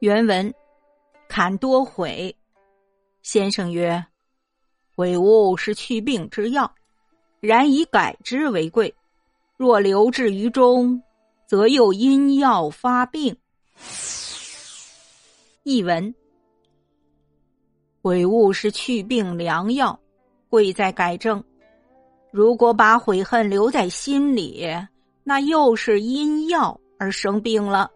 原文，坎多悔，先生曰，悔悟是去病之药，然以改之为贵，若留置于中，则又因药发病。译文。悔悟是去病良药，贵在改正。如果把悔恨留在心里，那又是因药而生病了。